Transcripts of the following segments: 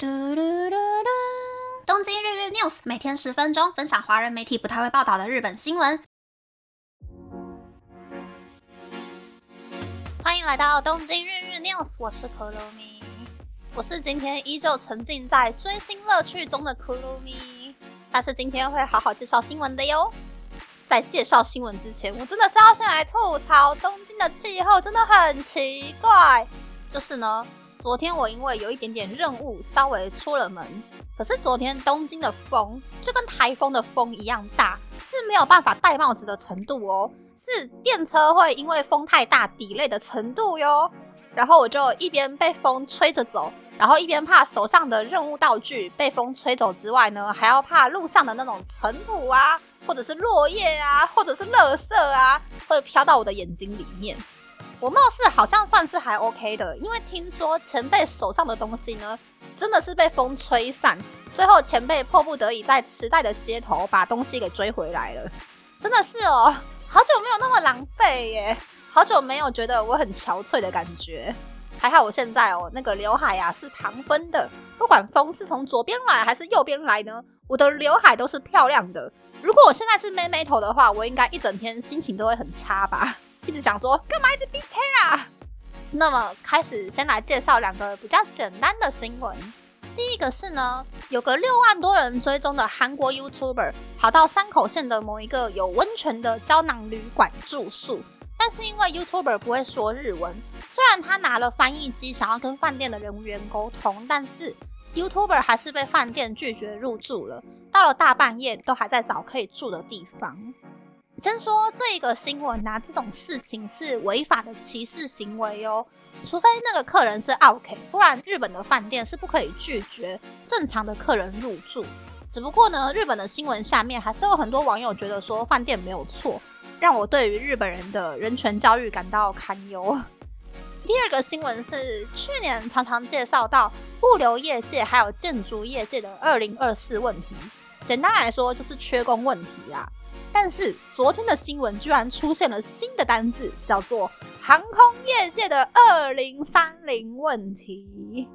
嘟嘟嘟嘟！东京日日 news 每天十分钟，分享华人媒体不太会报道的日本新闻。欢迎来到东京日日 news，我是可露咪，我是今天依旧沉浸在追星乐趣中的可露咪，但是今天会好好介绍新闻的哟。在介绍新闻之前，我真的是要先来吐槽东京的气候真的很奇怪，就是呢。昨天我因为有一点点任务，稍微出了门。可是昨天东京的风就跟台风的风一样大，是没有办法戴帽子的程度哦，是电车会因为风太大抵累的程度哟。然后我就一边被风吹着走，然后一边怕手上的任务道具被风吹走之外呢，还要怕路上的那种尘土啊，或者是落叶啊，或者是垃圾啊，会飘到我的眼睛里面。我貌似好像算是还 OK 的，因为听说前辈手上的东西呢，真的是被风吹散，最后前辈迫不得已在池袋的街头把东西给追回来了。真的是哦，好久没有那么狼狈耶，好久没有觉得我很憔悴的感觉。还好我现在哦，那个刘海呀是旁分的，不管风是从左边来还是右边来呢，我的刘海都是漂亮的。如果我现在是妹妹头的话，我应该一整天心情都会很差吧。一直想说干嘛一直逼车啊？那么开始先来介绍两个比较简单的新闻。第一个是呢，有个六万多人追踪的韩国 YouTuber 跑到山口县的某一个有温泉的胶囊旅馆住宿，但是因为 YouTuber 不会说日文，虽然他拿了翻译机想要跟饭店的人员沟通，但是 YouTuber 还是被饭店拒绝入住了。到了大半夜都还在找可以住的地方。先说这个新闻啊，这种事情是违法的歧视行为哦。除非那个客人是 OK，不然日本的饭店是不可以拒绝正常的客人入住。只不过呢，日本的新闻下面还是有很多网友觉得说饭店没有错，让我对于日本人的人权教育感到堪忧。第二个新闻是去年常常介绍到物流业界还有建筑业界的二零二四问题，简单来说就是缺工问题啊。但是昨天的新闻居然出现了新的单字，叫做航空业界的二零三零问题。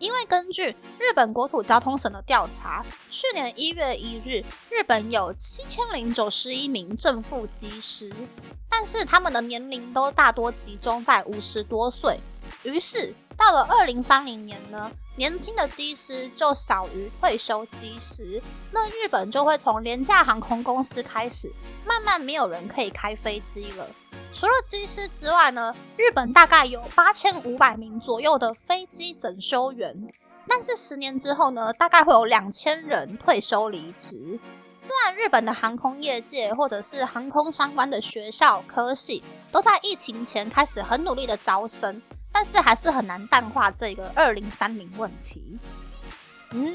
因为根据日本国土交通省的调查，去年一月一日，日本有七千零九十一名正副机师，但是他们的年龄都大多集中在五十多岁。于是到了二零三零年呢？年轻的机师就少于退休机师，那日本就会从廉价航空公司开始，慢慢没有人可以开飞机了。除了机师之外呢，日本大概有八千五百名左右的飞机整修员，但是十年之后呢，大概会有两千人退休离职。虽然日本的航空业界或者是航空相关的学校科系都在疫情前开始很努力的招生。但是还是很难淡化这个二零三零问题。嗯，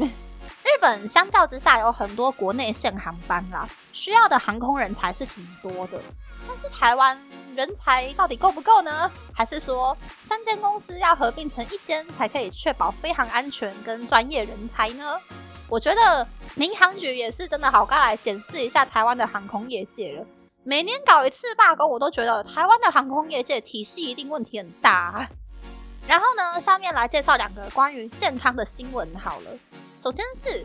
日本相较之下有很多国内线航班啦，需要的航空人才是挺多的。但是台湾人才到底够不够呢？还是说三间公司要合并成一间才可以确保飞航安全跟专业人才呢？我觉得民航局也是真的好该来检视一下台湾的航空业界了。每年搞一次罢工，我都觉得台湾的航空业界体系一定问题很大。然后呢，下面来介绍两个关于健康的新闻好了。首先是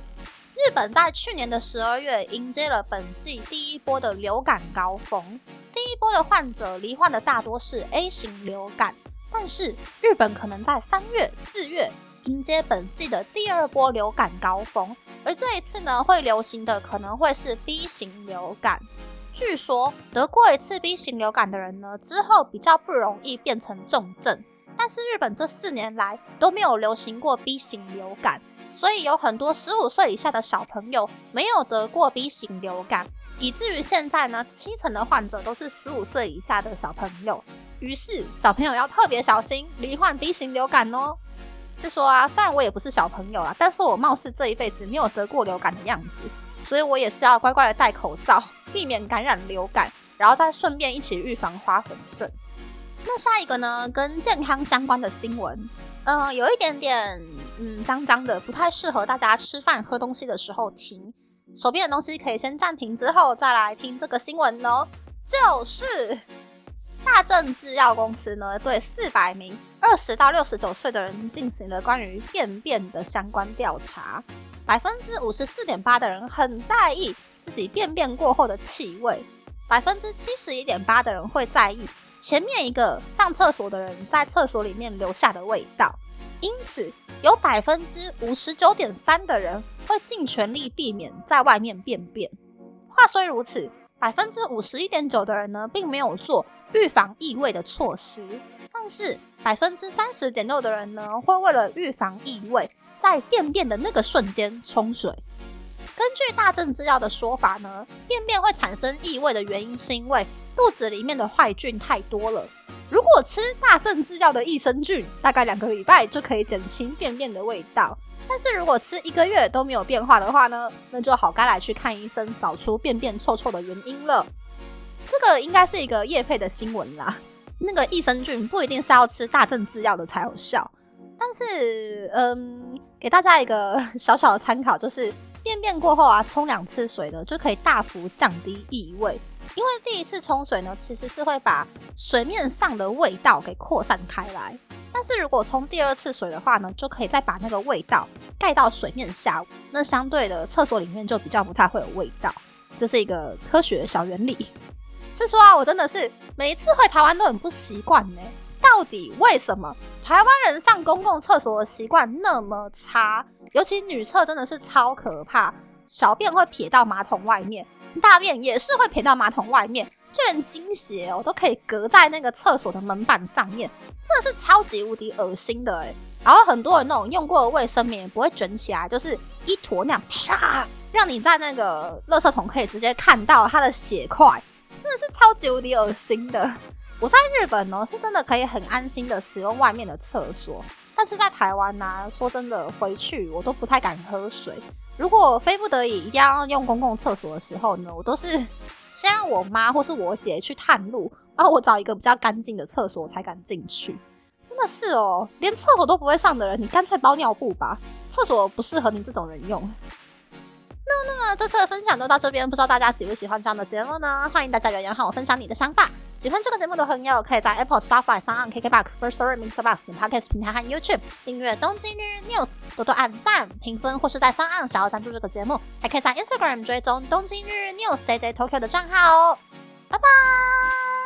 日本在去年的十二月迎接了本季第一波的流感高峰，第一波的患者罹患的大多是 A 型流感，但是日本可能在三月、四月迎接本季的第二波流感高峰，而这一次呢，会流行的可能会是 B 型流感。据说得过一次 B 型流感的人呢，之后比较不容易变成重症。但是日本这四年来都没有流行过 B 型流感，所以有很多十五岁以下的小朋友没有得过 B 型流感，以至于现在呢，七成的患者都是十五岁以下的小朋友。于是小朋友要特别小心罹患 B 型流感哦。是说啊，虽然我也不是小朋友啊，但是我貌似这一辈子没有得过流感的样子。所以我也是要乖乖的戴口罩，避免感染流感，然后再顺便一起预防花粉症。那下一个呢，跟健康相关的新闻，嗯，有一点点嗯脏脏的，不太适合大家吃饭喝东西的时候听。手边的东西可以先暂停，之后再来听这个新闻哦。就是大正制药公司呢，对四百名二十到六十九岁的人进行了关于便便的相关调查，百分之五十四点八的人很在意自己便便过后的气味，百分之七十一点八的人会在意前面一个上厕所的人在厕所里面留下的味道，因此有百分之五十九点三的人会尽全力避免在外面便便。话虽如此，百分之五十一点九的人呢，并没有做。预防异味的措施，但是百分之三十点六的人呢，会为了预防异味，在便便的那个瞬间冲水。根据大正制药的说法呢，便便会产生异味的原因是因为肚子里面的坏菌太多了。如果吃大正制药的益生菌，大概两个礼拜就可以减轻便便的味道。但是如果吃一个月都没有变化的话呢，那就好该来去看医生，找出便便臭臭的原因了。这个应该是一个叶配的新闻啦。那个益生菌不一定是要吃大正制药的才有效，但是嗯，给大家一个 小小的参考，就是便便过后啊，冲两次水呢，就可以大幅降低异味。因为第一次冲水呢，其实是会把水面上的味道给扩散开来，但是如果冲第二次水的话呢，就可以再把那个味道盖到水面下，那相对的厕所里面就比较不太会有味道。这是一个科学小原理。是说啊，我真的是每一次回台湾都很不习惯呢。到底为什么台湾人上公共厕所的习惯那么差？尤其女厕真的是超可怕，小便会撇到马桶外面，大便也是会撇到马桶外面，就连精血哦都可以隔在那个厕所的门板上面，真的是超级无敌恶心的哎。然后很多人那种用过的卫生棉不会卷起来，就是一坨那样啪，让你在那个垃圾桶可以直接看到它的血块。真的是超级无敌恶心的！我在日本呢，是真的可以很安心的使用外面的厕所，但是在台湾呢，说真的，回去我都不太敢喝水。如果非不得已一定要用公共厕所的时候呢，我都是先让我妈或是我姐去探路，然后我找一个比较干净的厕所才敢进去。真的是哦，连厕所都不会上的人，你干脆包尿布吧，厕所不适合你这种人用。那么，这次的分享就到这边，不知道大家喜不喜欢这样的节目呢？欢迎大家留言和我分享你的想法。喜欢这个节目的朋友，可以在 Apple、Spotify、s o n KKBox、First Story、Mixer Box 等 Podcast 平台和 YouTube 订阅《东京日日 News》，多多按赞、评分，或是在 s o 想要赞助这个节目，还可以在 Instagram 追踪《东京日日 News》Day Day Tokyo 的账号哦。拜拜。